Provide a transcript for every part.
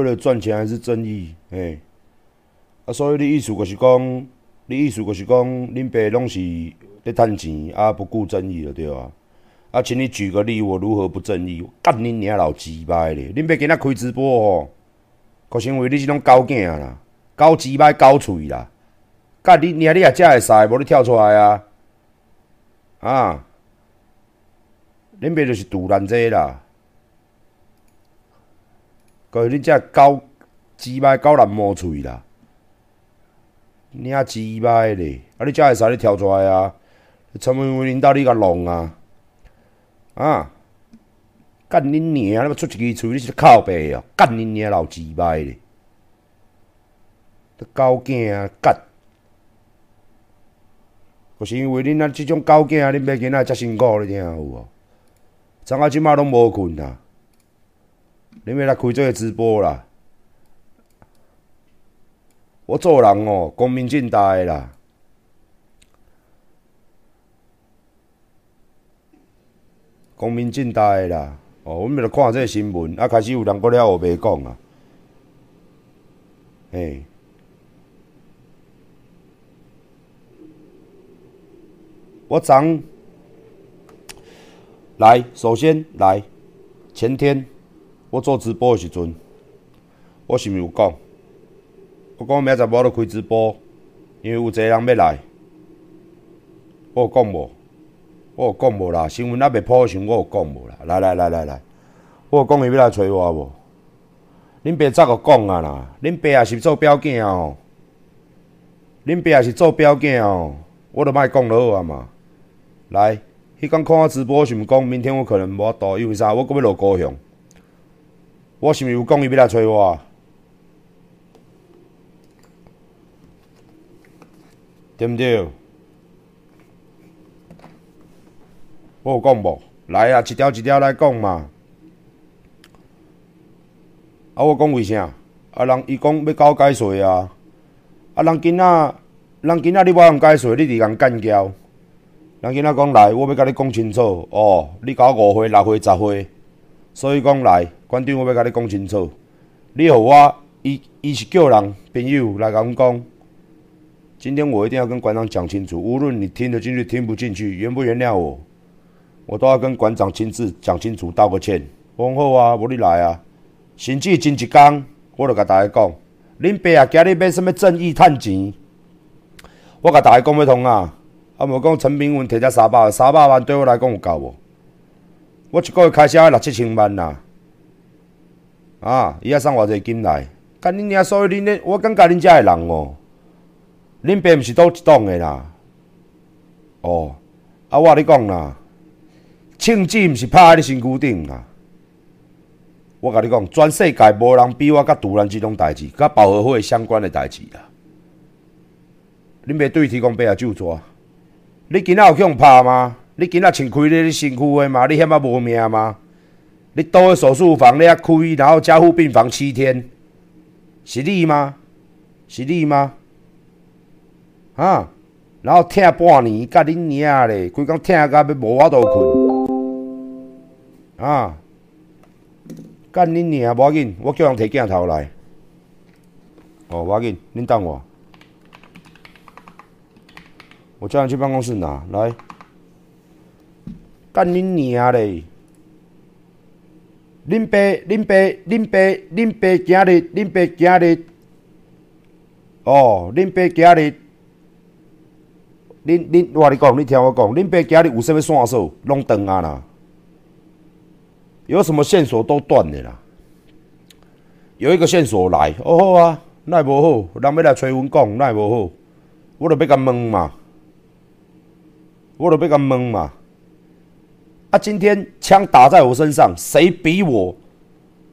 为了赚钱还是正义？嘿，啊，所以你意思就是讲，你意思就是讲，恁爸拢是咧趁钱，啊不顾正义了，对啊？啊，请你举个例，我如何不正义？干恁娘老鸡掰咧！恁爸今仔开直播吼，可是因为你是种狗囝啦，狗鸡掰狗喙啦，干恁娘你也才会使，无你跳出来啊！啊，恁爸就是杜兰这啦，可是恁只狗鸡掰狗烂毛喙啦，娘鸡掰咧！啊，你才会使你跳出来啊！陈文文领导你甲弄啊！啊！干恁娘！你要出一支喙，你是靠背哦！干恁娘老鸡掰咧！狗囝干！就是因为恁啊即种狗囝，恁爸囡仔遮辛苦，你听有无？昨下即马拢无困啊！恁要来开这个直播啦！我做人哦，光明正大的啦！光明正大的啦！哦，阮咪著看这个新闻，啊，开始有人搁了学袂讲啊，嘿。我昨来，首先来前天我做直播诶时阵，我是毋是有讲？我讲明仔载我要开直播，因为有一个人要来，我有讲无？我有讲无啦，新闻还未破时，我有讲无啦。来来来来来，我有讲伊要来找我无？恁爸早个讲啊啦，恁爸也是做表囝哦，恁爸也是做表囝哦，我著莫讲落好啊嘛。来，迄天看我直播，是毋讲明天我可能无法度，因为啥？我搁要落高雄，我是毋是有讲伊要来找我？对毋对？我有讲无？来啊，一条一条来讲嘛。啊，我讲为啥？啊，人伊讲要交解税啊。啊，人囡仔，人囡仔你无用解税，你伫共干交。人囡仔讲来，我要甲你讲清楚。哦，你交五岁、六岁、十岁，所以讲来，馆长我要甲你讲清楚。你互我，伊伊是叫人朋友来甲阮讲。今天我一定要跟馆长讲清楚，无论你听得进去听不进去，原不原谅我。我都要跟馆长亲自讲清楚，道个歉。讲好啊，无你来啊。甚至前一天，我著甲大家讲，恁爸啊，今日买什么正义趁钱？我甲大家讲要通啊。啊，无讲陈炳文摕只三百万，三百万对我来讲有够无？我一个月开销六七千万呐。啊伊还送偌济金来？干恁娘！所以恁咧，我感觉恁遮诶人哦，恁爸毋是倒一档诶啦。哦，啊，我甲你讲啦。庆子毋是拍喺你身躯顶啦！我甲你讲，全世界无人比我甲杜兰即种代志，甲保和会相关的代志啦。恁爸对提供备啊救助？你今仔有去互拍吗？你今仔穿开咧你身躯的吗？你险啊无命吗？你倒个手术房你遐开，然后加护病房七天，是你吗？是你吗？啊！然后疼半年，甲恁娘咧，规工疼甲要无法度困。啊！干恁娘无要紧，我叫人摕镜头来。哦，无要紧，恁等我。我叫人去办公室拿来。干恁娘嘞！恁爸、恁爸、恁爸、恁爸今日、恁爸今日，哦，恁爸今日，恁恁我你讲，你听我讲，恁爸今日有啥物线索，拢断啊啦。有什么线索都断的啦。有一个线索来，哦好啊，那也无好，人要来催阮讲，那也无好，我著要甲问嘛，我著要甲问嘛。啊，今天枪打在我身上，谁逼我？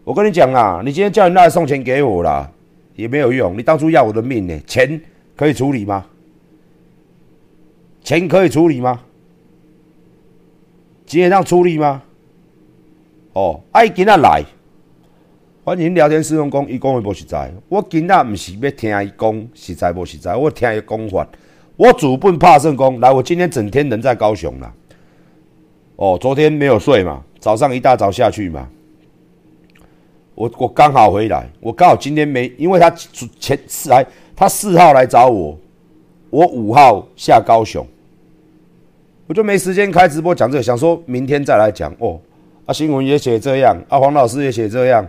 我跟你讲啊，你今天叫人来送钱给我啦，也没有用。你当初要我的命呢，钱可以处理吗？钱可以处理吗？今天让处理吗？哦，爱今仔来，欢迎聊天室用讲，伊讲的无实在。我今仔毋是要听伊讲实在无实在，我听伊讲法。我主本怕圣公来，我今天整天人在高雄啦。哦，昨天没有睡嘛，早上一大早下去嘛。我我刚好回来，我刚好今天没，因为他前四来，他四号来找我，我五号下高雄，我就没时间开直播讲这个，想说明天再来讲哦。啊，新闻也写这样，啊，黄老师也写这样。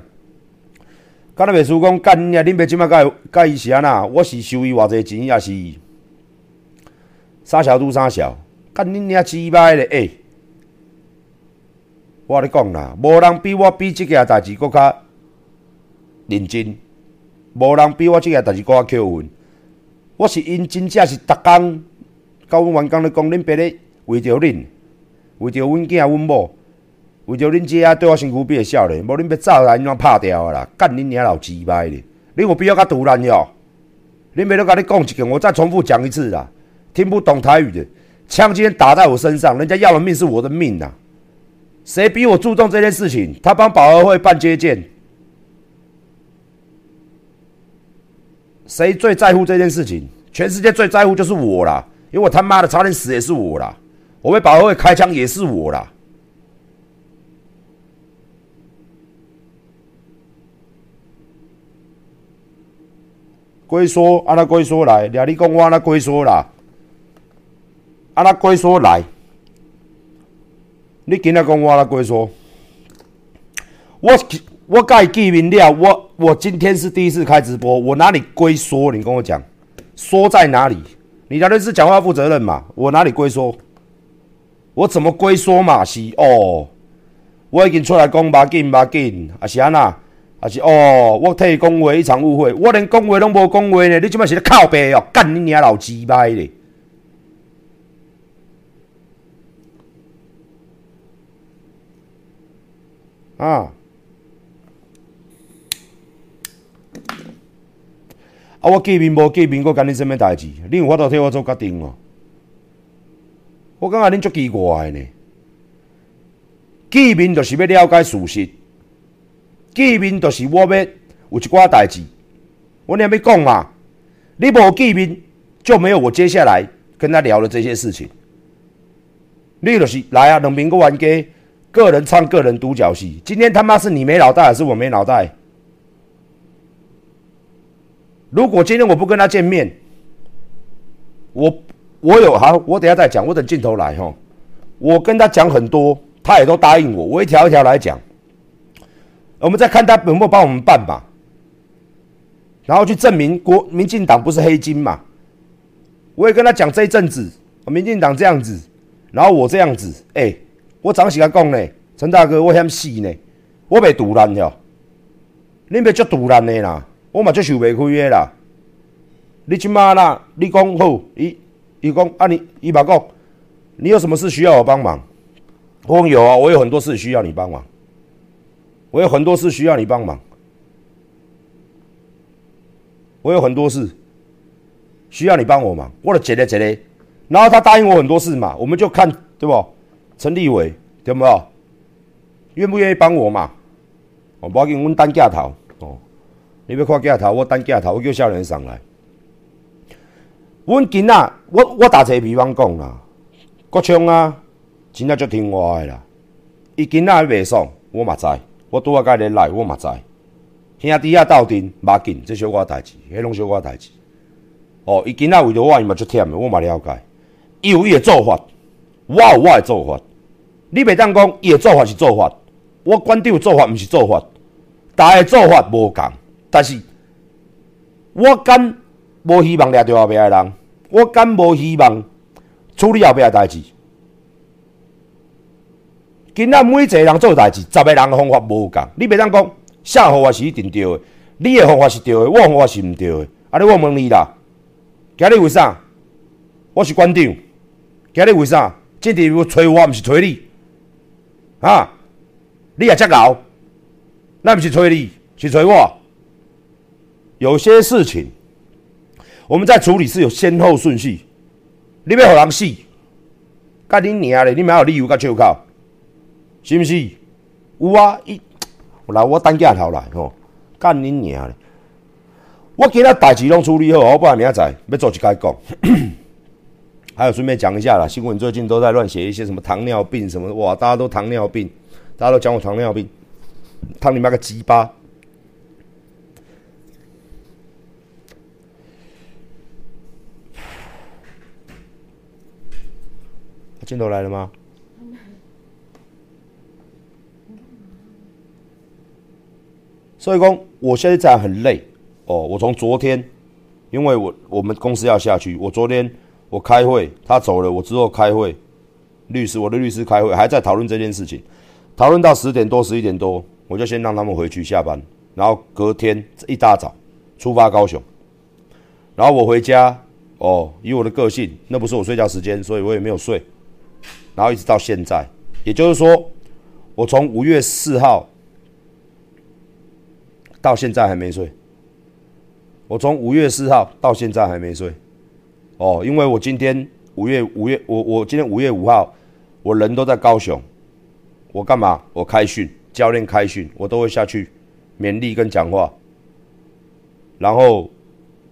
刚才秘书讲，干你啊！恁爸即马甲甲伊是安那？我是收伊偌济钱，也是三小拄三小，干恁娘鸡巴的！诶，我咧讲啦，无人比我比即件代志搁较认真，无人比我即件代志搁较扣分。我是因真正是逐工，甲阮员工咧讲，恁爸咧为着恁，为着阮囝阮某。为着恁姐啊，对我身躯变少年，无恁要走来，怎拍掉啊啦？干恁娘老鸡掰咧！恁有必要甲突然哟？恁没都甲你讲一句，我再重复讲一次啦。听不懂台语的，枪今天打在我身上，人家要的命是我的命呐！谁比我注重这件事情？他帮保和会办接见，谁最在乎这件事情？全世界最在乎就是我啦！因为我他妈的差点死也是我啦，我为保和会开枪也是我啦。龟缩，安那龟缩来，俩你讲我安那龟缩啦，安那龟缩来，你今仔讲我安那龟缩，我我甲伊见面了，我我今天是第一次开直播，我哪里龟缩？你跟我讲，缩在哪里？你聊的是讲话负责任嘛？我哪里龟缩？我怎么龟缩嘛？是哦，我已经出来讲，马紧马紧，啊是安那？还是哦，我替伊讲话一场误会，我连讲话拢无讲话呢，你即摆是咧靠背哦，干你娘老鸡掰咧！啊！啊！我见面无见面，我干你什么代志？你有法度替我做决定哦？我感觉恁足奇怪呢。见面就是要了解事实。见面就是我要有一寡代志，我你要讲嘛？你无见面，就没有我接下来跟他聊的这些事情。你就是来啊，两边个玩家，个人唱个人独角戏。今天他妈是你没脑袋，还是我没脑袋？如果今天我不跟他见面，我我有好，我等下再讲，我等镜头来哈。我跟他讲很多，他也都答应我，我一条一条来讲。我们再看他有没有帮我们办吧，然后去证明国民进党不是黑金嘛。我也跟他讲这一阵子，民进党这样子，然后我这样子，哎，我怎时甲讲呢？陈大哥，我嫌死呢，我袂独烂哟，你别足独烂的啦，我嘛足受袂开的啦。你即马啦，你讲好，伊伊讲啊，你伊嘛讲，你有什么事需要我帮忙？我讲有啊，我有很多事需要你帮忙。我有很多事需要你帮忙，我有很多事需要你帮我忙，我的姐嘞姐嘞，然后他答应我很多事嘛，我们就看对不？陈立伟对不？愿不愿意帮我嘛？我要紧，阮单架头哦，你要看镜头，我单架头，我叫少年上来。阮今仔我我打一个比方讲啦，国昌啊，真仔足听话的啦，伊今仔袂爽，我嘛知。我拄啊甲伊来，我嘛知，兄弟啊斗阵，马紧，这小我代志，迄拢小我代志。哦，伊今仔为着我，伊嘛足忝的，我嘛了解。伊有伊的做法，我有我的做法。你袂当讲伊的做法是做法，我馆长做法毋是做法，大家做法无共。但是，我敢无希望掠着后壁的人，我敢无希望处理后壁的代志。今仔每一个人做代志，十个人的方法无共。你袂当讲啥方法是一定对的，你的方法是对的，我方法是毋对的。啊，你我问你啦，今日为啥？我是馆长，今日为啥？今日要找我，毋是找你？啊，你也遮搞，那毋是找你，是找我。有些事情，我们在处理是有先后顺序。你要互人死，甲恁娘咧，你咪有理由甲手铐。是毋是？有啊！伊来我等架头来吼，干恁娘咧！我今仔代志拢处理好，我不然明仔载要做一解讲。还有顺便讲一下啦，新闻最近都在乱写一些什么糖尿病什么，哇，大家都糖尿病，大家都讲我糖尿病，糖你妈个鸡巴！镜头来了吗？所以公，我现在很累哦。我从昨天，因为我我们公司要下去，我昨天我开会，他走了，我之后开会，律师我的律师开会，还在讨论这件事情，讨论到十点多十一点多，我就先让他们回去下班，然后隔天一大早出发高雄，然后我回家哦，以我的个性，那不是我睡觉时间，所以我也没有睡，然后一直到现在，也就是说，我从五月四号。到现在还没睡，我从五月四号到现在还没睡，哦，因为我今天五月五月我我今天五月五号，我人都在高雄，我干嘛？我开训，教练开训，我都会下去勉励跟讲话，然后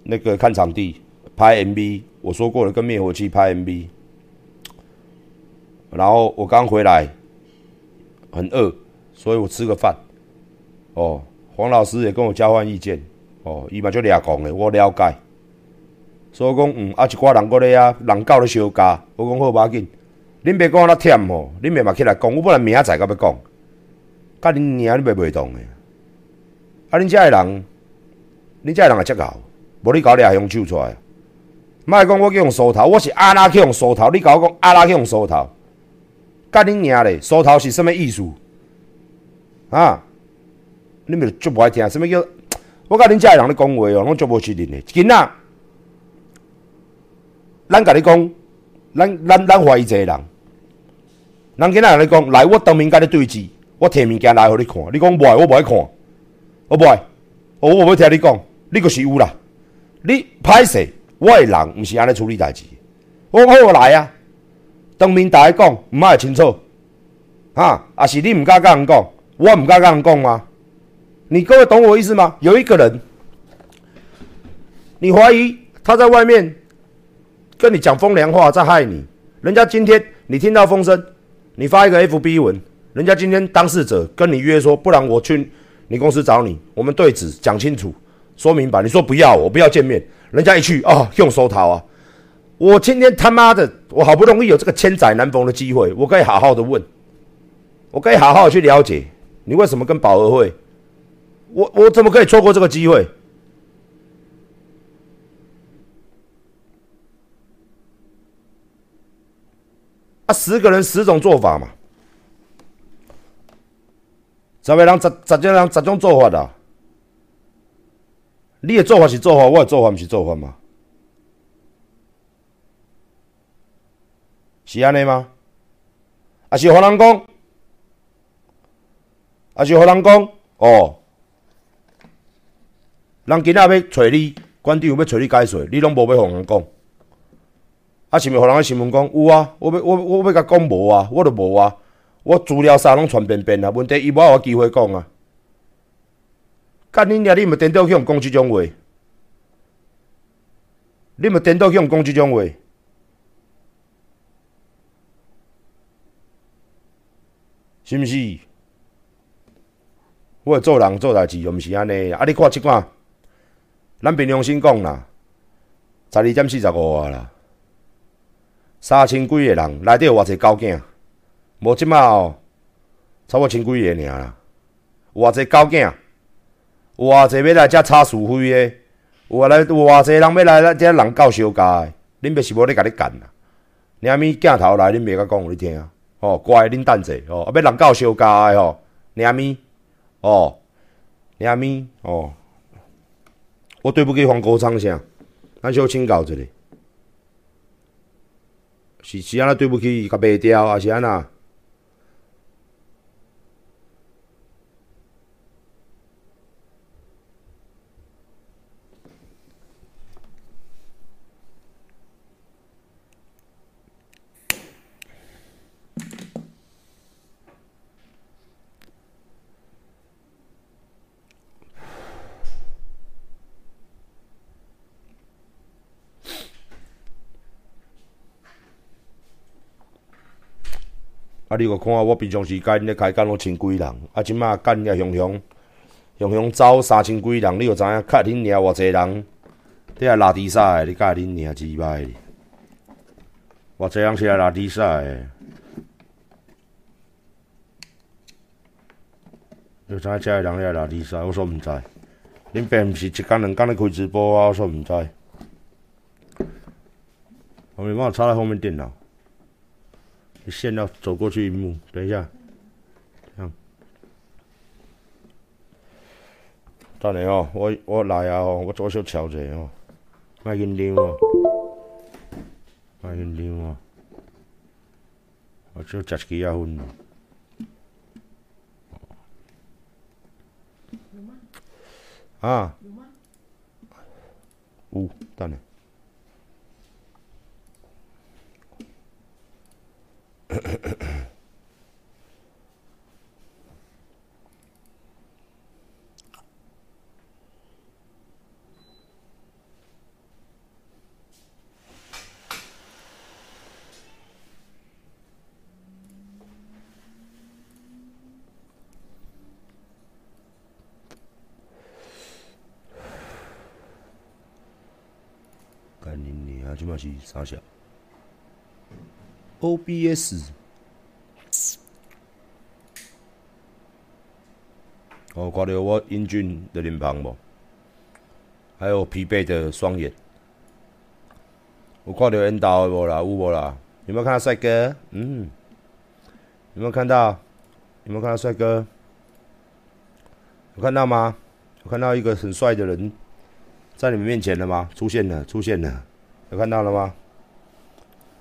那个看场地拍 MV，我说过了跟灭火器拍 MV，然后我刚回来，很饿，所以我吃个饭，哦。黄老师也跟我交换意见，哦，伊嘛就俩讲的，我了解。所以讲，嗯，啊，一寡人搁咧啊，人教咧相加，我讲好，无要紧。恁别讲我那忝吼，恁别嘛起来讲，我本来明仔载才要讲，甲恁娘你袂袂动的。啊，恁遮个人，恁遮个人也足够，无你搞俩凶手出来。莫讲我去用梳头，我是阿拉去用梳头，你甲我讲阿拉去用梳头，甲恁娘咧，梳头是什么意思？啊？恁咪足无爱听，什物叫？我甲恁遮个人咧讲话哦，拢足无责任的。囡仔，咱甲你讲，咱咱咱怀疑一个人，人今仔人咧讲，来我当面甲你对峙，我摕物件来互你看，你讲无爱，我无爱看，我无爱，我无要听你讲，你就是有啦。你歹势，我诶人毋是安尼处理代志。我讲好来啊，当面逐个讲，毋爱清楚，哈，啊是你毋敢甲人讲，我毋敢甲人讲吗？你各位懂我意思吗？有一个人，你怀疑他在外面跟你讲风凉话，在害你。人家今天你听到风声，你发一个 FB 文，人家今天当事者跟你约说，不然我去你公司找你，我们对质讲清楚，说明白。你说不要，我不要见面。人家一去啊，用手逃啊！我今天他妈的，我好不容易有这个千载难逢的机会，我可以好好的问，我可以好好去了解你为什么跟保和会。我我怎么可以错过这个机会？啊，十个人十种做法嘛，十个人十十种人十种做法啦。你的做法是做法，我的做法毋是做法吗？是安尼吗？啊，是互人讲？啊，是互人讲？哦。人今仔要找你，馆长要找你解说，你拢无要互人讲。啊，是毋是互人个新闻讲有啊？我要我我要甲讲无啊？我都无啊！我资料啥拢传遍遍啊！问题伊无我机会讲啊！干恁娘！你毋颠倒去讲即种话？你毋颠倒去讲即种话？是毋是？我做人做代志又毋是安尼啊！你看即款。咱凭良心讲啦，十二点四十五啊啦，三千几个人，内底有偌济狗囝，无即马哦，差不多千几个尔啦。有偌济狗囝，有偌济要来遮吵是非的，有来有偌济人要来咱遮人狗相加的，恁爸是无咧甲你干啦。娘咪镜头来，恁爸甲讲互你听啊。哦，乖，恁等者哦，啊要人狗相加的吼，娘咪，哦，娘咪，哦。我对不起黄国昌先，咱小请教一下，是是安那对不起甲卖掉，还是安那？啊！你个看我平常时间咧开干拢千几人，啊，即马干也雄雄雄雄走三千几人，你就知影较恁娘偌济人，你还拉低赛，你甲恁娘几摆？偌济人是来拉比赛，有啥这人来拉比赛？我说唔知，恁爸毋是一工两工咧开直播啊？我说唔知。我没办法插在后面电脑，线要走过去一幕，等一下，这样。等下哦，我我来啊哦，我左手敲者哦，卖紧张哦，卖紧张哦，我就食几啊分。啊？有吗？有，等下。干你你啊，即嘛是啥小？OBS，哦，看到我英俊的脸庞无？还有疲惫的双眼。我看到恩导无啦，有无啦？有没有看到帅哥？嗯，有没有看到？有没有看到帅哥？有看到吗？有看到一个很帅的人在你们面前了吗？出现了，出现了，有看到了吗？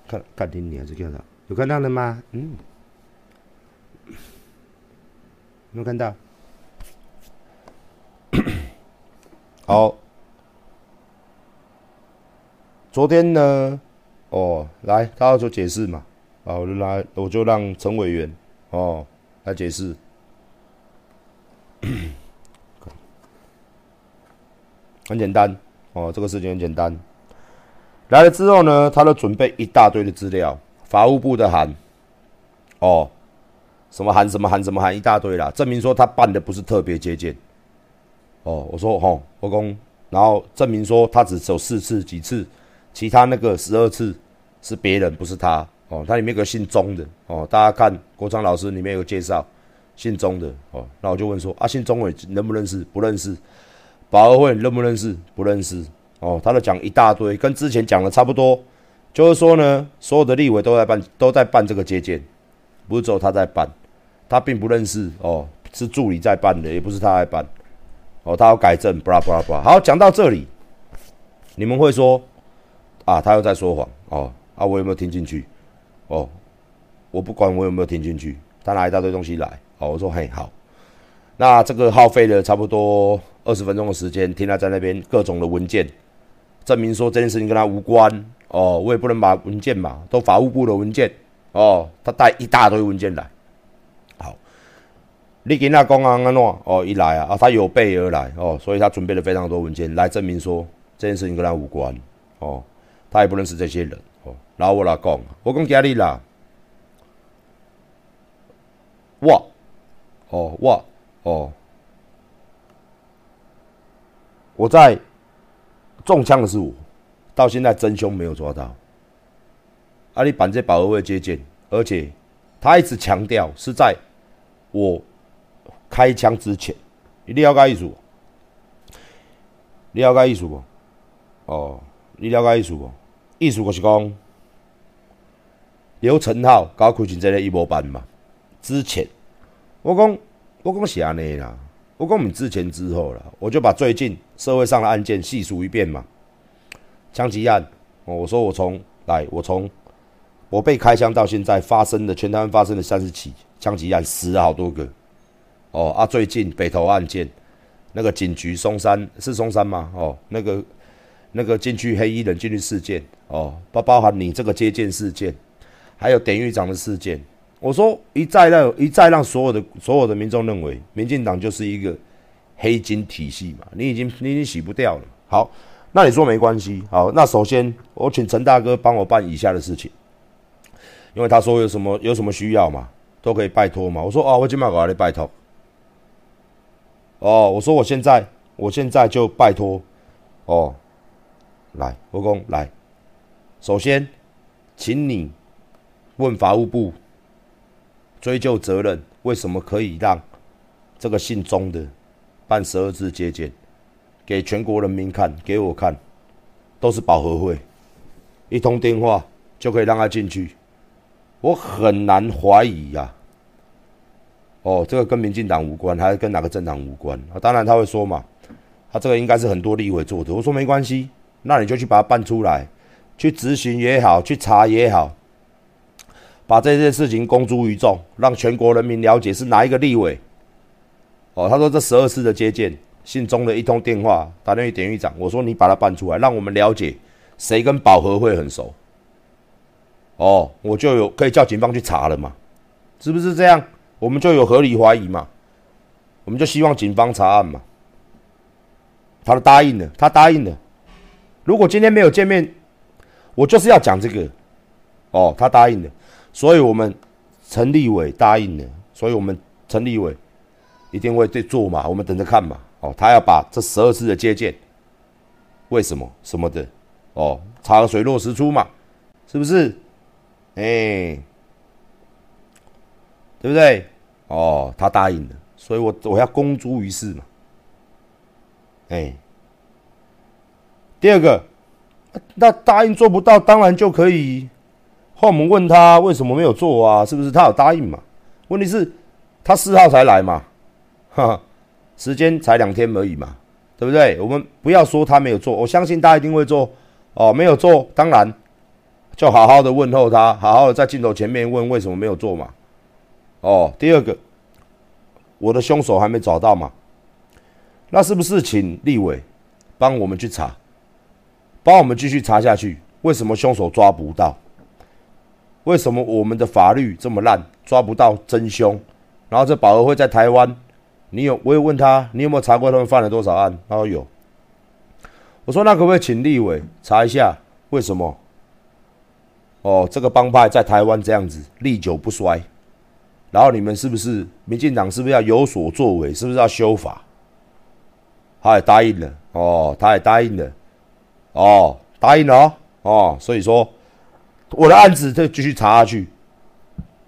看，看听你还是看到？有看到了吗？嗯，有看到。好，昨天呢？哦，来，他要做解释嘛？好，我就来，我就让陈委员哦来解释。很简单哦，这个事情很简单。来了之后呢，他都准备一大堆的资料，法务部的函，哦，什么函什么函什么函一大堆啦，证明说他办的不是特别接见。哦，我说吼，我公，然后证明说他只走四次几次，其他那个十二次是别人，不是他。哦，他里面有个姓钟的，哦，大家看国昌老师里面有介绍，姓钟的，哦，那我就问说啊，姓钟伟认不认识？不认识。保和会认不认识？不认识。哦，他都讲一大堆，跟之前讲的差不多，就是说呢，所有的立委都在办，都在办这个接见，不是只有他在办，他并不认识哦，是助理在办的，也不是他在办，哦，他要改正，布拉布拉布拉。好，讲到这里，你们会说啊，他又在说谎哦，啊，我有没有听进去？哦，我不管我有没有听进去，他拿一大堆东西来，哦，我说嘿好，那这个耗费了差不多二十分钟的时间，听他在那边各种的文件。证明说这件事情跟他无关哦，我也不能把文件嘛，都法务部的文件哦，他带一大堆文件来。好，你给那公安安诺哦一来啊啊，他有备而来哦，所以他准备了非常多文件来证明说这件事情跟他无关哦，他也不认识这些人哦。然后我来讲，我讲家里啦，我哦我哦，我在。中枪的是我，到现在真凶没有抓到。阿里板这保卫接见，而且他一直强调是在我开枪之前。你了解意思不？你了解意思不？哦，你了解意思不？意思就是讲，刘成浩搞开成这个一模班嘛。之前我讲，我讲是安尼啦。不过我讲你之前之后了，我就把最近社会上的案件细数一遍嘛。枪击案，哦我说我从来，我从我被开枪到现在发生的全台湾发生的三十起枪击案，死了好多个。哦啊，最近北投案件，那个警局松山是松山吗？哦，那个那个进去黑衣人进去事件，哦，包包含你这个接见事件，还有典狱长的事件。我说一再让一再让所有的所有的民众认为，民进党就是一个黑金体系嘛，你已经你已经洗不掉了。好，那你说没关系。好，那首先我请陈大哥帮我办以下的事情，因为他说有什么有什么需要嘛，都可以拜托嘛。我说哦，我今晚搞来拜托。哦，我说我现在我现在就拜托。哦，来，我公来，首先请你问法务部追究责任，为什么可以让这个姓钟的办十二次接见，给全国人民看，给我看，都是保和会，一通电话就可以让他进去，我很难怀疑呀。哦，这个跟民进党无关，还是跟哪个政党无关？啊，当然他会说嘛，他这个应该是很多立委做的。我说没关系，那你就去把它办出来，去执行也好，去查也好，把这件事情公诸于众，让全国人民了解是哪一个立委。哦，他说这十二次的接见，信中的一通电话打电话典狱长，我说你把它办出来，让我们了解谁跟保和会很熟。哦，我就有可以叫警方去查了嘛，是不是这样？我们就有合理怀疑嘛，我们就希望警方查案嘛。他都答应了，他答应了。如果今天没有见面，我就是要讲这个。哦，他答应了，所以我们陈立伟答应了，所以我们陈立伟一定会对做嘛，我们等着看嘛。哦，他要把这十二次的接见，为什么什么的，哦，查个水落石出嘛，是不是？哎。对不对？哦，他答应了，所以我我要公诸于世嘛。哎，第二个，那答应做不到，当然就可以。后我们问他为什么没有做啊？是不是他有答应嘛？问题是，他四号才来嘛，哈，时间才两天而已嘛，对不对？我们不要说他没有做，我相信他一定会做。哦，没有做，当然就好好的问候他，好好的在镜头前面问为什么没有做嘛。哦，第二个，我的凶手还没找到嘛？那是不是请立委帮我们去查，帮我们继续查下去？为什么凶手抓不到？为什么我们的法律这么烂，抓不到真凶？然后这保和会在台湾，你有？我有问他，你有没有查过他们犯了多少案？他说有。我说那可不可以请立委查一下，为什么？哦，这个帮派在台湾这样子历久不衰。然后你们是不是民进党是不是要有所作为？是不是要修法？他也答应了哦，他也答应了哦，答应了哦，所以说我的案子就继续查下去。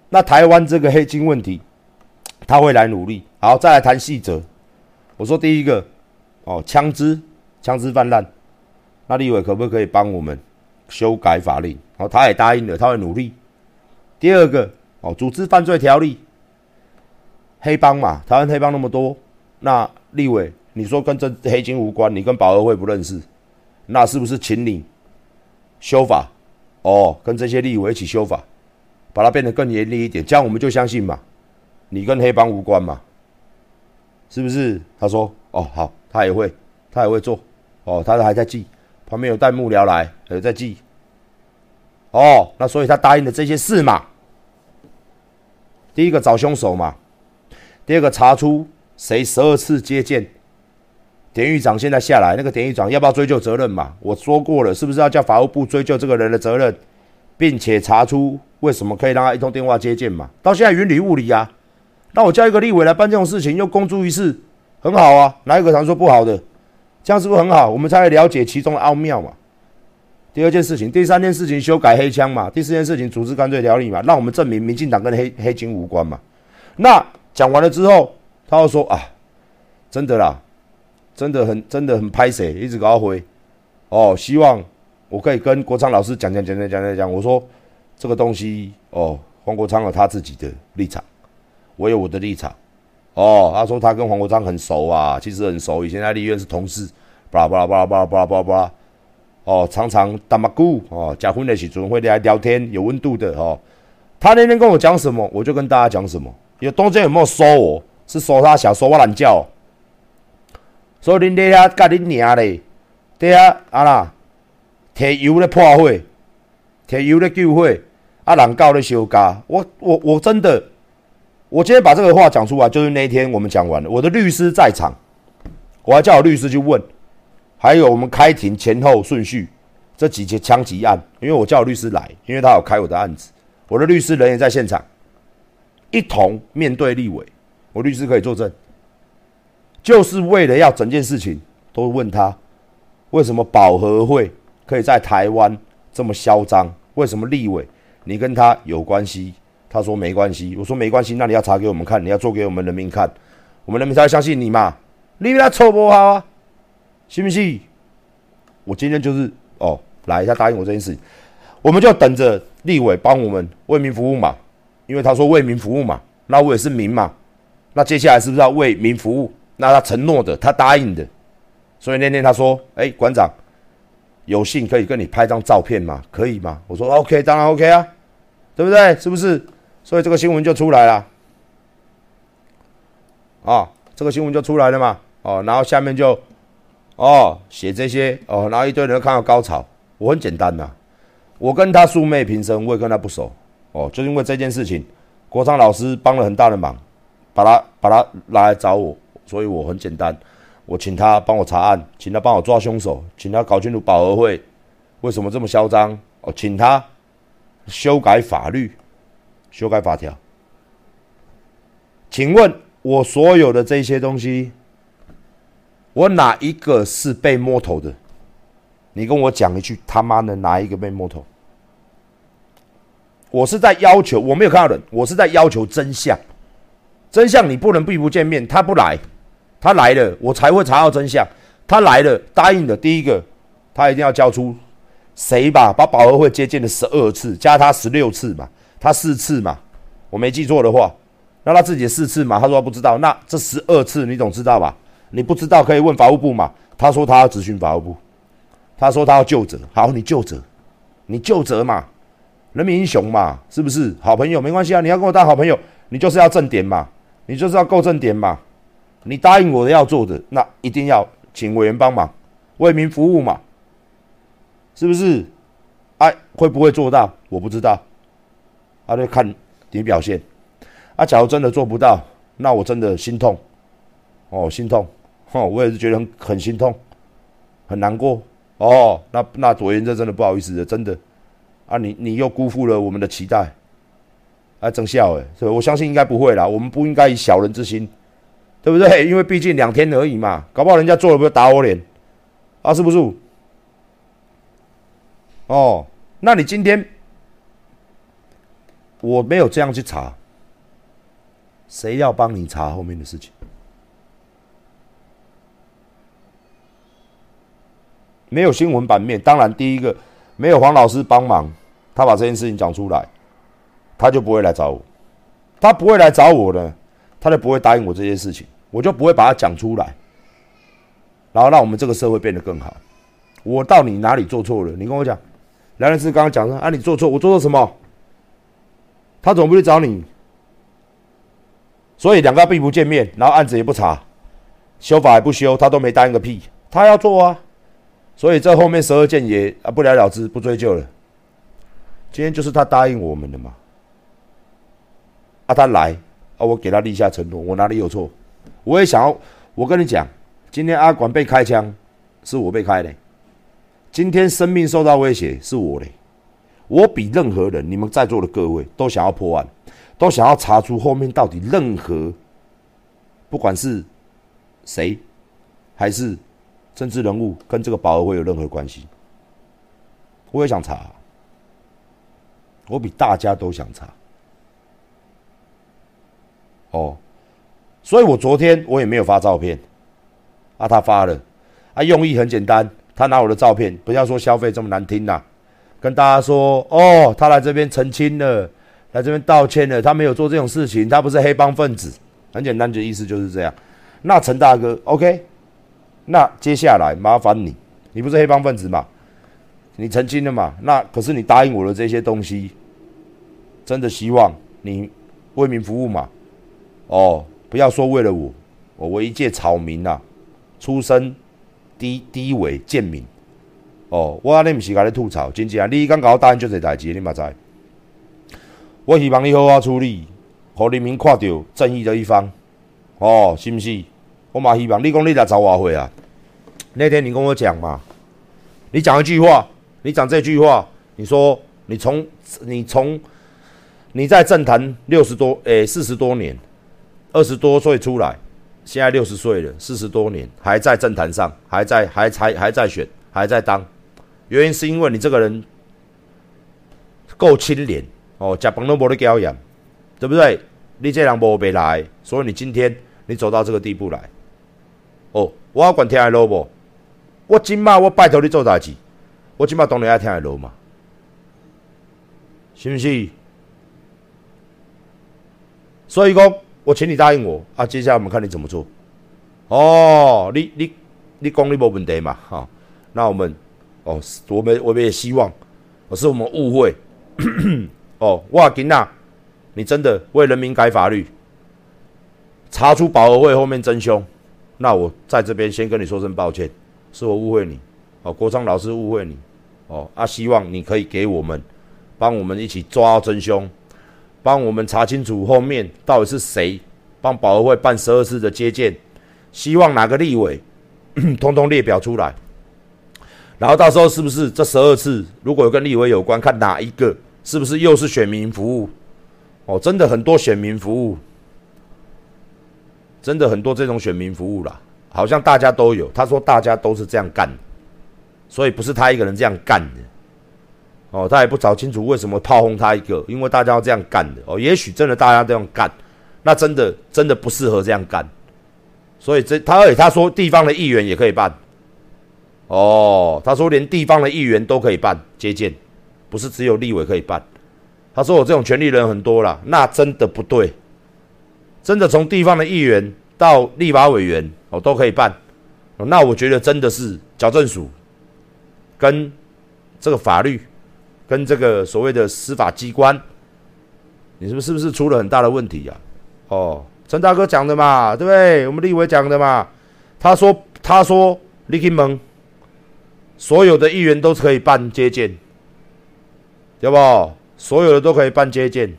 那台湾这个黑金问题，他会来努力。好，再来谈细则。我说第一个哦，枪支枪支泛滥，那立委可不可以帮我们修改法令？哦，他也答应了，他会努力。第二个。哦，组织犯罪条例，黑帮嘛，台湾黑帮那么多，那立委，你说跟这黑金无关，你跟保和会不认识，那是不是请你修法？哦，跟这些立委一起修法，把它变得更严厉一点，这样我们就相信嘛，你跟黑帮无关嘛，是不是？他说，哦，好，他也会，他也会做，哦，他还在记，旁边有带幕僚来，有在记，哦，那所以他答应的这些事嘛。第一个找凶手嘛，第二个查出谁十二次接见，典狱长现在下来，那个典狱长要不要追究责任嘛？我说过了，是不是要叫法务部追究这个人的责任，并且查出为什么可以让他一通电话接见嘛？到现在云里雾里啊，那我叫一个立委来办这种事情，又公诸于世，很好啊，哪一个常说不好的？这样是不是很好？我们才会了解其中的奥妙嘛。第二件事情，第三件事情修改黑枪嘛，第四件事情组织干罪条例嘛，让我们证明民进党跟黑黑金无关嘛。那讲完了之后，他又说啊，真的啦，真的很真的很拍谁，一直搞回哦，希望我可以跟国昌老师讲讲讲讲讲讲讲。我说这个东西哦，黄国昌有他自己的立场，我有我的立场。哦，他说他跟黄国昌很熟啊，其实很熟，以前在立院是同事，巴拉巴拉巴拉巴拉巴拉巴拉巴拉。哦，常常打麻姑哦，结婚的时候会来聊天，有温度的哦。他那天跟我讲什么，我就跟大家讲什么。有东西有没有收我？是收他小，收我懒觉。所以恁底下甲恁娘咧，底下啊啦，摕油咧破火，摕油咧救火，啊人告咧修家。我我我真的，我今天把这个话讲出来，就是那一天我们讲完了。我的律师在场，我还叫我律师去问。还有我们开庭前后顺序，这几起枪击案，因为我叫我律师来，因为他有开我的案子，我的律师人也在现场，一同面对立委，我律师可以作证，就是为了要整件事情都问他，为什么保和会可以在台湾这么嚣张？为什么立委你跟他有关系？他说没关系。我说没关系，那你要查给我们看，你要做给我们人民看，我们人民才会相信你嘛。你比他丑不好啊？信不信？我今天就是哦，来，他答应我这件事，我们就等着立委帮我们为民服务嘛。因为他说为民服务嘛，那我也是民嘛。那接下来是不是要为民服务？那他承诺的，他答应的。所以那天他说：“哎，馆长，有幸可以跟你拍张照片吗？可以吗？”我说：“OK，当然 OK 啊，对不对？是不是？”所以这个新闻就出来了。啊，这个新闻就出来了嘛。哦，然后下面就哦写这些哦，然后一堆人看到高潮。我很简单呐，我跟他素昧平生，我也跟他不熟。哦，就因为这件事情，国昌老师帮了很大的忙，把他把他拉来找我，所以我很简单，我请他帮我查案，请他帮我抓凶手，请他搞清楚保和会为什么这么嚣张，哦，请他修改法律，修改法条。请问我所有的这些东西，我哪一个是被摸头的？你跟我讲一句，他妈的哪一个被摸头？我是在要求，我没有看到人，我是在要求真相。真相你不能避不见面，他不来，他来了，我才会查到真相。他来了，答应的第一个，他一定要交出谁吧？把保和会接见了十二次，加他十六次嘛，他四次嘛，我没记错的话，那他自己四次嘛，他说不知道，那这十二次你总知道吧？你不知道可以问法务部嘛？他说他要咨询法务部，他说他要就责，好，你就责，你就责嘛。人民英雄嘛，是不是好朋友？没关系啊，你要跟我当好朋友，你就是要正点嘛，你就是要够正点嘛。你答应我的要做的，那一定要请委员帮忙，为民服务嘛，是不是？哎，会不会做到？我不知道，啊，就看你表现。啊，假如真的做不到，那我真的心痛，哦，心痛，哦，我也是觉得很很心痛，很难过。哦，那那左言这真的不好意思的，真的。啊，你你又辜负了我们的期待，啊，真笑诶，是吧？我相信应该不会啦，我们不应该以小人之心，对不对？因为毕竟两天而已嘛，搞不好人家做了不会打我脸，啊，是不是？哦，那你今天我没有这样去查，谁要帮你查后面的事情？没有新闻版面，当然第一个没有黄老师帮忙。他把这件事情讲出来，他就不会来找我，他不会来找我呢，他就不会答应我这件事情，我就不会把它讲出来，然后让我们这个社会变得更好。我到你哪里做错了？你跟我讲。梁律师刚刚讲说啊，你做错，我做错什么？他怎么不去找你？所以两个并不见面，然后案子也不查，修法也不修，他都没答应个屁。他要做啊，所以这后面十二件也啊不了了之，不追究了。今天就是他答应我们的嘛，啊，他来啊，我给他立下承诺，我哪里有错？我也想要，我跟你讲，今天阿管被开枪，是我被开的，今天生命受到威胁是我的，我比任何人，你们在座的各位都想要破案，都想要查出后面到底任何，不管是谁，还是政治人物跟这个保额会有任何关系，我也想查。我比大家都想查，哦，所以我昨天我也没有发照片，啊，他发了，啊，用意很简单，他拿我的照片，不要说消费这么难听呐，跟大家说，哦，他来这边澄清了，来这边道歉了，他没有做这种事情，他不是黑帮分子，很简单，就意思就是这样。那陈大哥，OK，那接下来麻烦你，你不是黑帮分子嘛？你澄清了嘛？那可是你答应我的这些东西。真的希望你为民服务嘛？哦，不要说为了我，我为一介草民呐，出身低低微贱民。哦，我安尼毋是甲你吐槽，真正啊你敢甲我答应做这代志，你嘛知？我希望你好好处理，互人民看到正义的一方。哦，是毋是？我嘛希望你讲你来找我会啊？那天你跟我讲嘛，你讲一句话，你讲这句话，你说你从你从。你在政坛六十多诶四十多年，二十多岁出来，现在六十岁了，四十多年还在政坛上，还在还还还在选，还在当，原因是因为你这个人够清廉哦，食饭都无得教养，对不对？你这人无白来，所以你今天你走到这个地步来，哦，我要管听下路无？我今嘛我拜托你做代志，我今嘛当然要听下路嘛，是不是？所以讲，我请你答应我啊，接下来我们看你怎么做。哦，你你你讲你没问题嘛？哈，那我们哦，我们我们也希望，我是我们误会。哦，哇，吉娜。你真的为人民改法律，查出保和会后面真凶，那我在这边先跟你说声抱歉，是我误会你，哦，国昌老师误会你，哦，啊，希望你可以给我们，帮我们一起抓真凶，帮我们查清楚后面到底是谁帮保和会办十二次的接见，希望哪个立委，通通列表出来，然后到时候是不是这十二次如果有跟立委有关，看哪一个是不是又是选民服务？哦，真的很多选民服务，真的很多这种选民服务啦，好像大家都有。他说大家都是这样干，所以不是他一个人这样干的。哦，他也不找清楚为什么炮轰他一个，因为大家要这样干的。哦，也许真的大家这样干，那真的真的不适合这样干。所以这他而且他说地方的议员也可以办。哦，他说连地方的议员都可以办接见，不是只有立委可以办。他说：“我这种权利人很多了，那真的不对。真的从地方的议员到立法委员，哦都可以办。那我觉得真的是矫正署跟这个法律跟这个所谓的司法机关，你是不是不是出了很大的问题呀？哦，陈大哥讲的嘛，对不对？我们立委讲的嘛。他说他说立金门所有的议员都是可以办接见，对不？”所有的都可以办接见，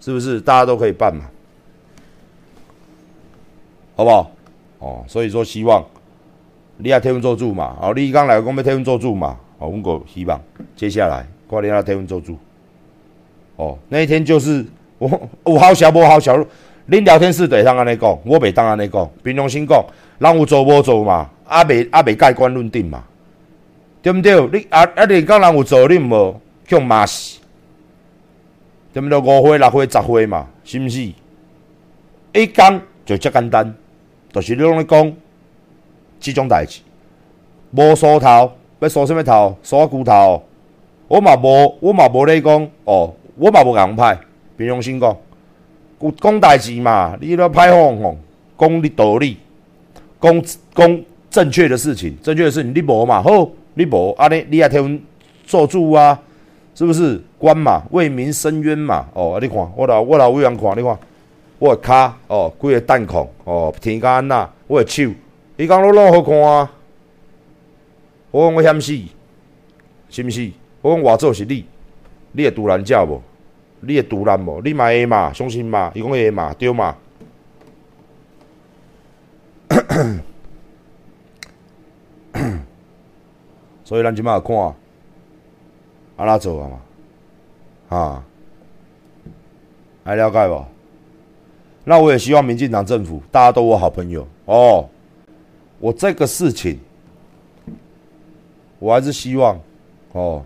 是不是？大家都可以办嘛，好不好？哦，所以说希望你也天文做主嘛。哦，你刚来讲要天文做主嘛。哦，我个希望接下来过年要天文做主。哦，那一天就是我有好小无好小，恁聊天室会当安尼讲，我袂当安尼讲。平常心讲，人有做无做嘛，啊袂啊袂盖棺论定嘛，对毋对？你啊啊你讲人有做，你无叫骂死。对毋对？五岁、六岁、十岁嘛，是毋是？一讲就遮简单，就是你拢咧讲即种代志，无梳头，要梳什么头？梳骨头。我嘛无，我嘛无咧讲哦，我嘛无硬派。平常心讲，讲代志嘛，你咧歹哄哄，讲你道理，讲讲正确的事情，正确的事情你无嘛？好，你无，安尼你也听做主啊。是不是官嘛？为民伸冤嘛？哦，你看我老我老委员看，你看我的骹哦，规个弹孔哦，天干呐，我的手，伊讲我老好看啊！我讲我嫌死，是毋是？我讲外做是你，你会独揽教无？你会独揽无？你嘛会嘛？相信嘛？伊讲会嘛？对嘛？所以咱即马看。安怎做啊嘛？啊，还了解无？那我也希望民进党政府大家都我好朋友哦。我这个事情，我还是希望哦，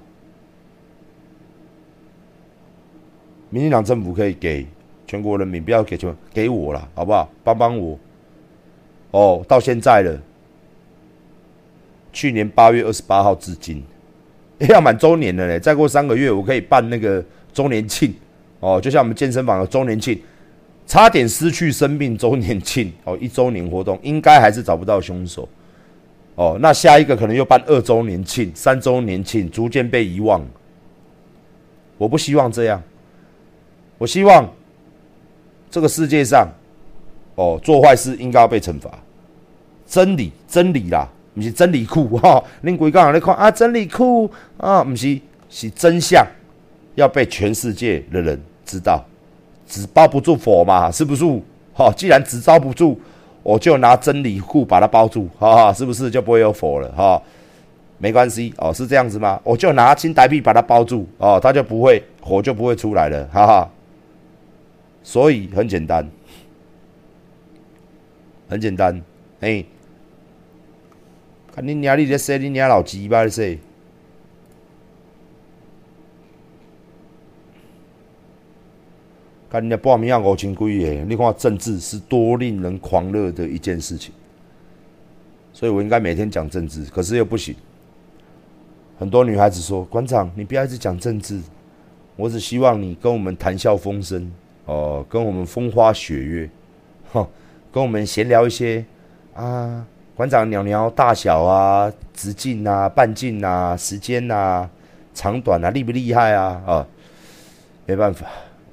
民进党政府可以给全国人民，不要给全给我了，好不好？帮帮我。哦，到现在了，去年八月二十八号至今。要满周年了嘞！再过三个月，我可以办那个周年庆哦，就像我们健身房的周年庆，差点失去生命周年庆哦，一周年活动应该还是找不到凶手哦。那下一个可能又办二周年庆、三周年庆，逐渐被遗忘。我不希望这样，我希望这个世界上哦，做坏事应该要被惩罚，真理，真理啦。不是真理库 哈，恁规讲人咧看啊，真理库啊，不是是真相，要被全世界的人知道，纸包不住火嘛，是不是？好，既然纸包不住，我就拿真理库把它包住，哈哈，是不是就不会有火了？哈，没关系哦，是这样子吗？我就拿金台币把它包住，哦，它就不会火就不会出来了，哈哈。所以很简单，很简单，哎。看你娘，你在说你娘老鸡巴在说，干人家报名要五千几耶！你看政治是多令人狂热的一件事情，所以我应该每天讲政治，可是又不行。很多女孩子说：“馆长，你不要一直讲政治，我只希望你跟我们谈笑风生哦，跟我们风花雪月，哈，跟我们闲聊一些啊，馆长鸟鸟大小啊，直径啊，半径啊，时间啊，长短啊，厉不厉害啊？啊，没办法。”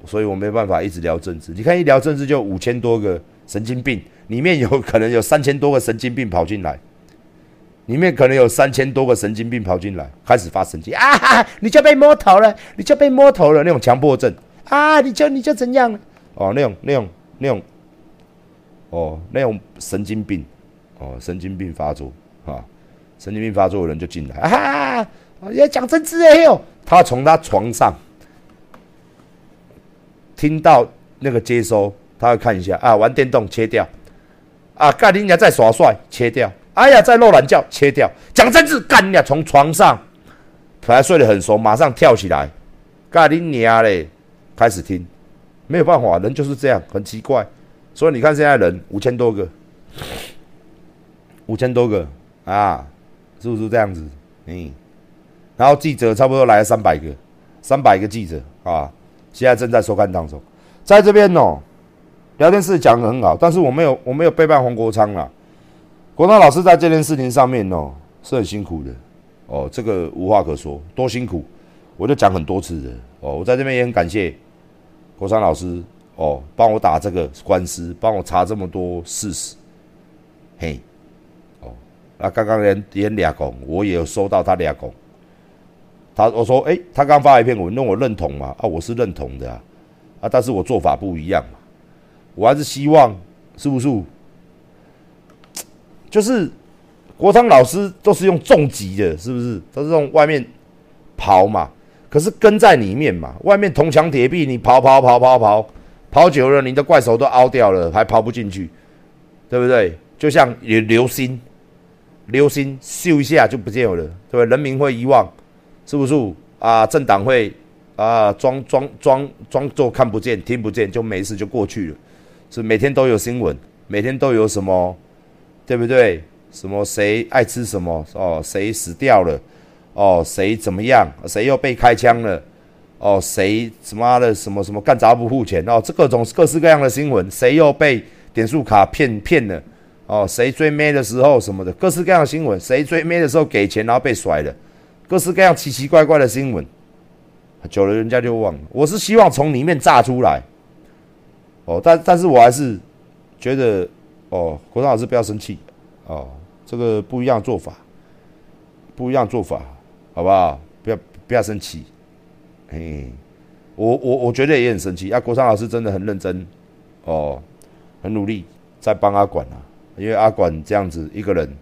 所以我没办法一直聊政治。你看，一聊政治就五千多个神经病，里面有可能有三千多个神经病跑进来，里面可能有三千多个神经病跑进来，开始发神经啊！你就被摸头了，你就被摸头了，那种强迫症啊！你就你就怎样？哦，那种那种那种，哦，那种神经病，哦，神经病发作啊！神经病发作的人就进来啊！要讲政治哎呦，他从他床上。听到那个接收，他会看一下啊，玩电动切掉，啊，干你娘在耍帅切掉，哎呀，在露懒觉切掉，讲真字干你娘从床上，本来睡得很熟，马上跳起来，干你娘嘞，开始听，没有办法，人就是这样，很奇怪，所以你看现在人五千多个，五千多个啊，是不是这样子？嗯，然后记者差不多来了三百个，三百个记者啊。现在正在收看当中，在这边哦，聊天室讲的很好，但是我没有我没有背叛黄国昌啦。国昌老师在这件事情上面哦是很辛苦的哦，这个无话可说，多辛苦，我就讲很多次的哦。我在这边也很感谢国昌老师哦，帮我打这个官司，帮我查这么多事实。嘿，哦，那刚刚连连俩公，我也有收到他俩公。他我说哎，他刚发了一篇文，那我认同嘛？啊，我是认同的啊，啊，但是我做法不一样嘛，我还是希望是不是？就是国昌老师都是用重疾的，是不是？都是用外面刨嘛，可是跟在里面嘛，外面铜墙铁壁，你刨刨刨刨刨，刨久了，你的怪手都凹掉了，还刨不进去，对不对？就像流流星，流星咻一下就不见了，对不对？人民会遗忘。是不是啊？政党会啊，装装装装作看不见、听不见，就没事就过去了。是每天都有新闻，每天都有什么，对不对？什么谁爱吃什么哦？谁死掉了？哦，谁怎么样？谁又被开枪了？哦，谁什么的什么什么干杂不付钱？哦，这各种各式各样的新闻，谁又被点数卡骗骗了？哦，谁追妹的时候什么的，各式各样的新闻，谁追妹的时候给钱然后被甩了？各式各样奇奇怪怪的新闻，久了人家就忘了。我是希望从里面炸出来，哦，但但是我还是觉得，哦，国昌老师不要生气，哦，这个不一样做法，不一样做法，好不好？不要不要生气，嘿，我我我觉得也很生气。啊，国昌老师真的很认真，哦，很努力在帮阿管啊，因为阿管这样子一个人，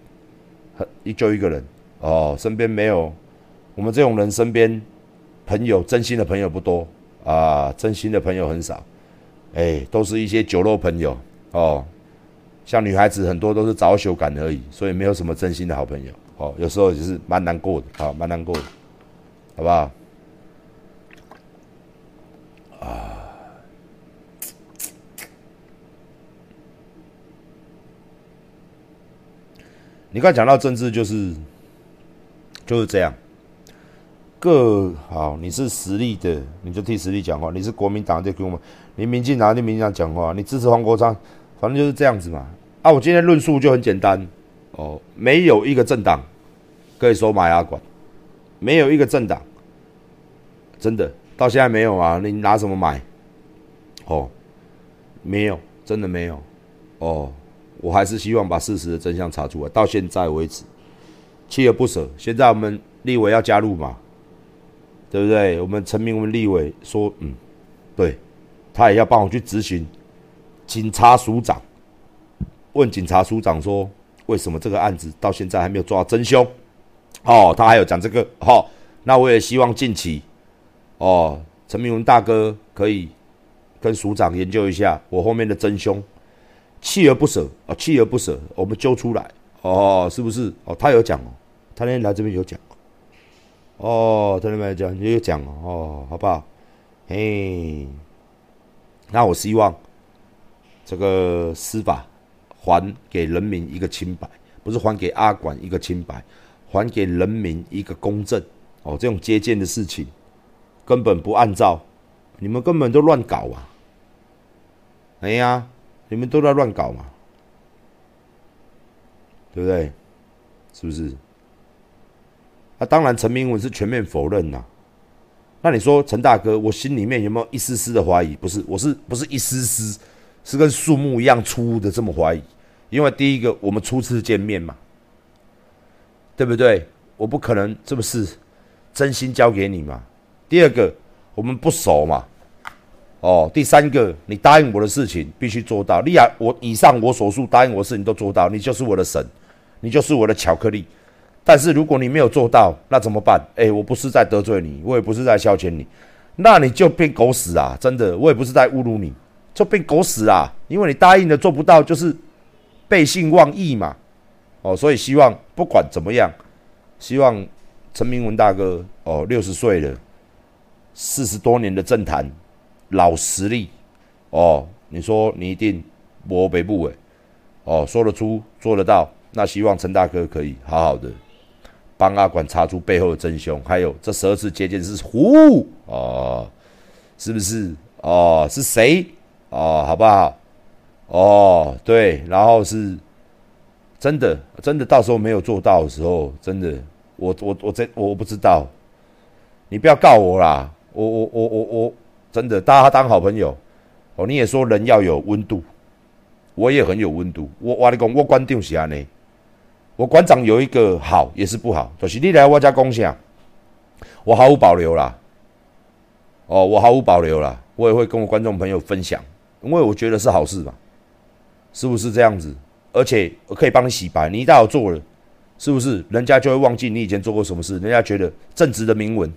很一就一个人，哦，身边没有。我们这种人身边朋友真心的朋友不多啊，真心的朋友很少，哎，都是一些酒肉朋友哦。像女孩子很多都是找酒感而已，所以没有什么真心的好朋友哦。有时候也是蛮难过的，好，蛮难过的，好不好？啊，你刚讲到政治，就是就是这样。各好，你是实力的，你就替实力讲话；你是国民党就给我们，你民进党就民进党讲话；你支持黄国昌，反正就是这样子嘛。啊，我今天论述就很简单哦，没有一个政党可以收马牙管，没有一个政党真的到现在没有啊？你拿什么买？哦，没有，真的没有。哦，我还是希望把事实的真相查出来。到现在为止，锲而不舍。现在我们立委要加入嘛？对不对？我们陈明文立委说，嗯，对，他也要帮我去执行警察署长，问警察署长说，为什么这个案子到现在还没有抓到真凶？哦，他还有讲这个，好，那我也希望近期，哦，陈明文大哥可以跟署长研究一下我后面的真凶，锲而不舍啊，锲而不舍，我们揪出来，哦，是不是？哦，他有讲哦，他那天来这边有讲。哦，听你们讲，你讲哦，好不好？嘿，那我希望这个司法还给人民一个清白，不是还给阿管一个清白，还给人民一个公正。哦，这种接见的事情根本不按照，你们根本都乱搞啊！哎呀，你们都在乱搞嘛，对不对？是不是？那当然，陈明文是全面否认呐。那你说陈大哥，我心里面有没有一丝丝的怀疑？不是，我是不是一丝丝，是跟树木一样粗的这么怀疑？因为第一个，我们初次见面嘛，对不对？我不可能这么是真心交给你嘛。第二个，我们不熟嘛。哦，第三个，你答应我的事情必须做到。利亚，我以上我所述答应我的事情都做到，你就是我的神，你就是我的巧克力。但是如果你没有做到，那怎么办？哎，我不是在得罪你，我也不是在消遣你，那你就变狗屎啊！真的，我也不是在侮辱你，就变狗屎啊！因为你答应的做不到，就是背信忘义嘛。哦，所以希望不管怎么样，希望陈明文大哥哦，六十岁了，四十多年的政坛老实力哦，你说你一定我北部哎，哦，说得出做得到，那希望陈大哥可以好好的。帮阿管查出背后的真凶，还有这十二次接见是胡哦，是不是哦？是谁哦？好不好？哦，对，然后是真的，真的，到时候没有做到的时候，真的，我我我真我不知道，你不要告我啦，我我我我我真的，大家当好朋友哦。你也说人要有温度，我也很有温度，我我你讲我关定是安尼。我馆长有一个好，也是不好，就是你来我家贡献，我毫无保留啦。哦，我毫无保留啦，我也会跟我观众朋友分享，因为我觉得是好事嘛，是不是这样子？而且我可以帮你洗白，你一旦有做了，是不是？人家就会忘记你以前做过什么事，人家觉得正直的铭文，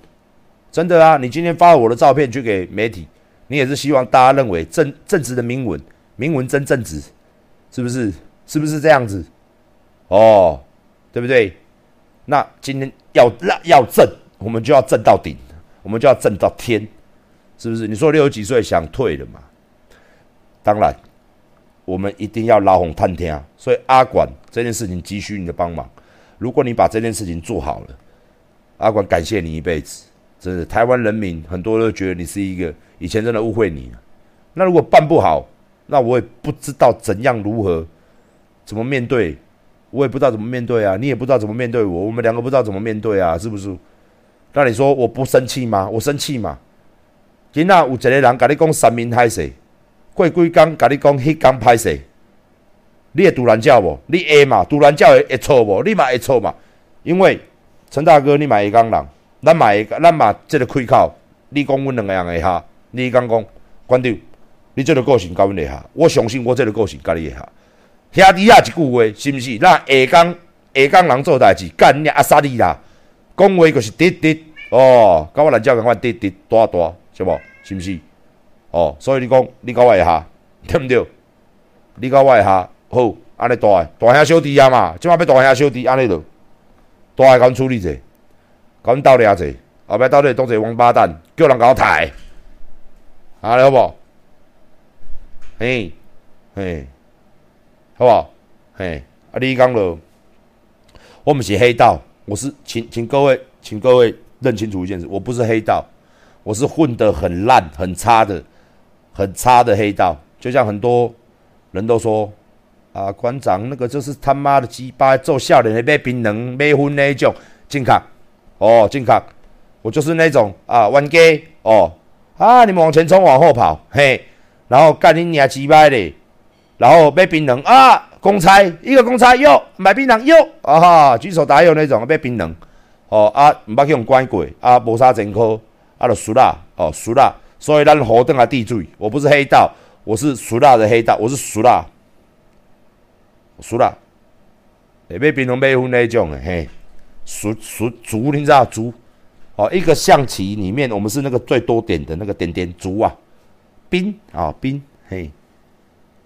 真的啊！你今天发了我的照片去给媒体，你也是希望大家认为正正直的铭文，铭文真正直，是不是？是不是这样子？哦，对不对？那今天要让要挣，我们就要挣到顶，我们就要挣到天，是不是？你说六十几岁想退了嘛？当然，我们一定要拉红探天啊！所以阿管这件事情急需你的帮忙。如果你把这件事情做好了，阿管感谢你一辈子，真的。台湾人民很多都觉得你是一个以前真的误会你那如果办不好，那我也不知道怎样如何怎么面对。我也不知道怎么面对啊，你也不知道怎么面对我，我们两个不知道怎么面对啊，是不是？那你说我不生气吗？我生气嘛。今仔有一个人甲你讲三明海势，过几工甲你讲迄工歹势，你会突然叫无？你会嘛？突然叫会会错无？你嘛会错嘛？因为陈大哥你嘛会讲人，咱嘛会咱嘛即个开口，你讲阮两个人会合，你讲讲馆长，你即个个性甲阮会合，我相信我即个个性甲你会合。兄弟啊，一句话是毋是？那下岗下岗人做代志，干你阿萨利啦！讲话就是滴滴哦，甲我兰教共款滴滴大大，是无？是毋是？哦，所以你讲你甲我下，对毋对？你甲我下好，安尼大大兄小弟啊嘛，即摆要大兄小弟安尼着，大甲阮处理者，甲阮斗掠者，后摆斗咧当一个王八蛋，叫人甲我抬，安尼好无？嘿，嘿。好不好？嘿，啊，你讲了，我们是黑道，我是请请各位，请各位认清楚一件事，我不是黑道，我是混得很烂、很差的、很差的黑道。就像很多人都说，啊，馆长那个就是他妈的鸡巴做笑脸的买槟榔、买烟那一种，健康哦，健康，我就是那种啊，玩鸡哦，啊，你们往前冲，往后跑，嘿，然后干你娘鸡巴的。然后买槟榔啊，公差一个公差哟，买槟榔哟，啊哈，举手答有那种买槟榔，哦啊，毋捌去用关过，啊，无啥前科，啊，就输啦，哦，输啦，所以咱何等啊地罪，我不是黑道，我是输啦的黑道，我是输啦，输啦，买槟榔买烟那种的，嘿，输输竹，你知道竹，哦，一个象棋里面，我们是那个最多点的那个点点竹啊，兵啊兵，嘿。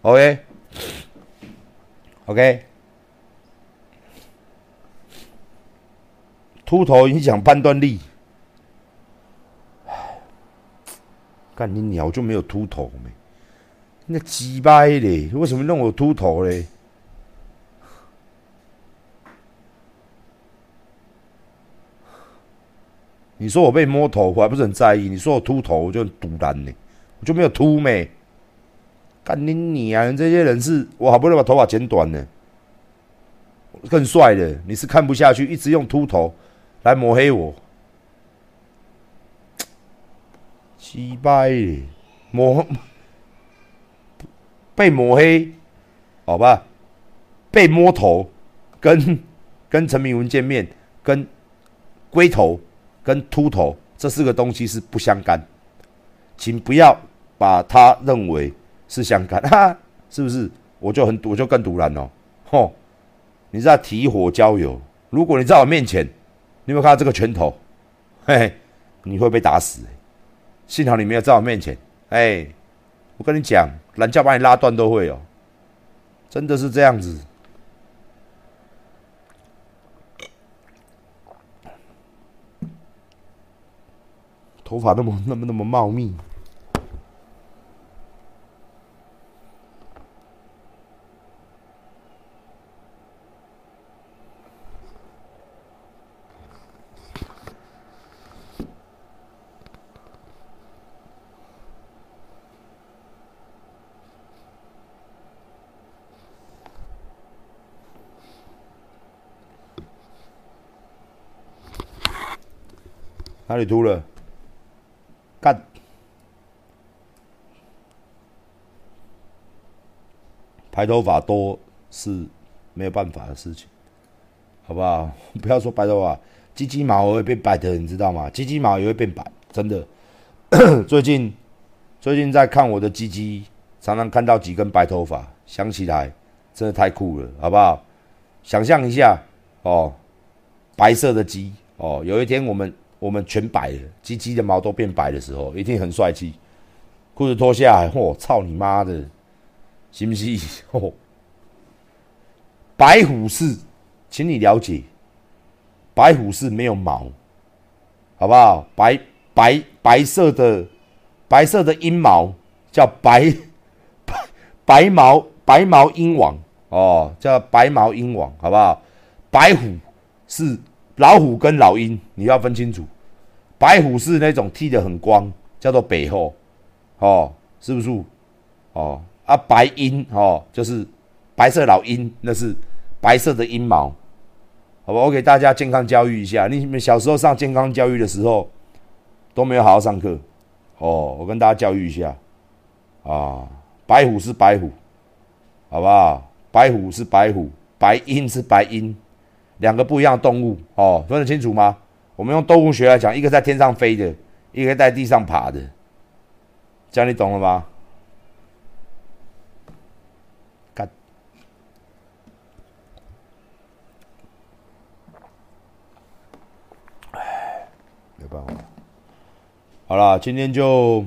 OK，OK，秃头影响判断力。干你鸟就没有秃头没？那鸡掰嘞，为什么弄我秃头嘞？你说我被摸头，我还不是很在意。你说我秃头，我就很堵然呢，我就没有秃没。干你你啊！这些人是我好不容易把头发剪短呢，更帅的，你是看不下去，一直用秃头来抹黑我。鸡掰嘞，抹被抹黑，好吧？被摸头，跟跟陈明文见面，跟龟头。跟秃头这四个东西是不相干，请不要把它认为是相干，哈，是不是？我就很我就更突然哦，吼！你在提火浇油。如果你在我面前，你有没有看到这个拳头？嘿嘿，你会被打死。幸好你没有在我面前。哎，我跟你讲，懒觉把你拉断都会哦，真的是这样子。头发那么那么那么茂密，哪里秃了？干，白头发多是没有办法的事情，好不好？不要说白头发，鸡鸡毛也会变白的，你知道吗？鸡鸡毛也会变白，真的。最近最近在看我的鸡鸡，常常看到几根白头发，想起来真的太酷了，好不好？想象一下哦，白色的鸡哦，有一天我们。我们全白了，鸡鸡的毛都变白的时候，一定很帅气。裤子脱下来，嚯，操你妈的，行不行？嚯，白虎是，请你了解，白虎是没有毛，好不好？白白白色的白色的阴毛叫白白白毛白毛鹰王哦，叫白毛鹰王，好不好？白虎是。老虎跟老鹰，你要分清楚。白虎是那种剃的很光，叫做北后，哦，是不是？哦，啊，白鹰哦，就是白色老鹰，那是白色的阴毛，好吧？我给大家健康教育一下，你们小时候上健康教育的时候都没有好好上课，哦，我跟大家教育一下，啊，白虎是白虎，好不好？白虎是白虎，白鹰是白鹰。两个不一样的动物哦，分得清楚吗？我们用动物学来讲，一个在天上飞的，一个在地上爬的，这样你懂了吧？干，哎，没办法。好了，今天就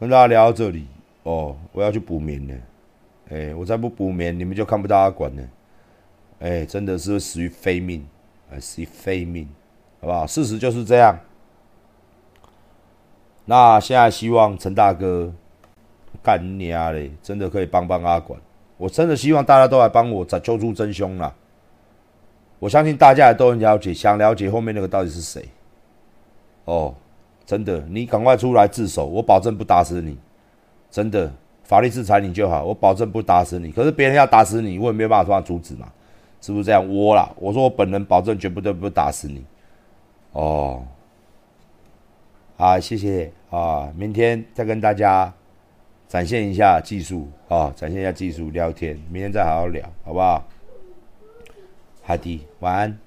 跟大家聊到这里哦。我要去补眠了，哎，我再不补眠，你们就看不到阿管了。哎，真的是死于非命，哎，死于非命，好不好？事实就是这样。那现在希望陈大哥干你啊嘞，真的可以帮帮阿管。我真的希望大家都来帮我找揪出真凶啦。我相信大家也都很了解，想了解后面那个到底是谁。哦，真的，你赶快出来自首，我保证不打死你。真的，法律制裁你就好，我保证不打死你。可是别人要打死你，我也没有办法突然阻止嘛。是不是这样我啦？我说我本人保证绝不对不打死你。哦，好，谢谢啊！明天再跟大家展现一下技术啊，展现一下技术聊天。明天再好好聊，好不好？海迪，晚安。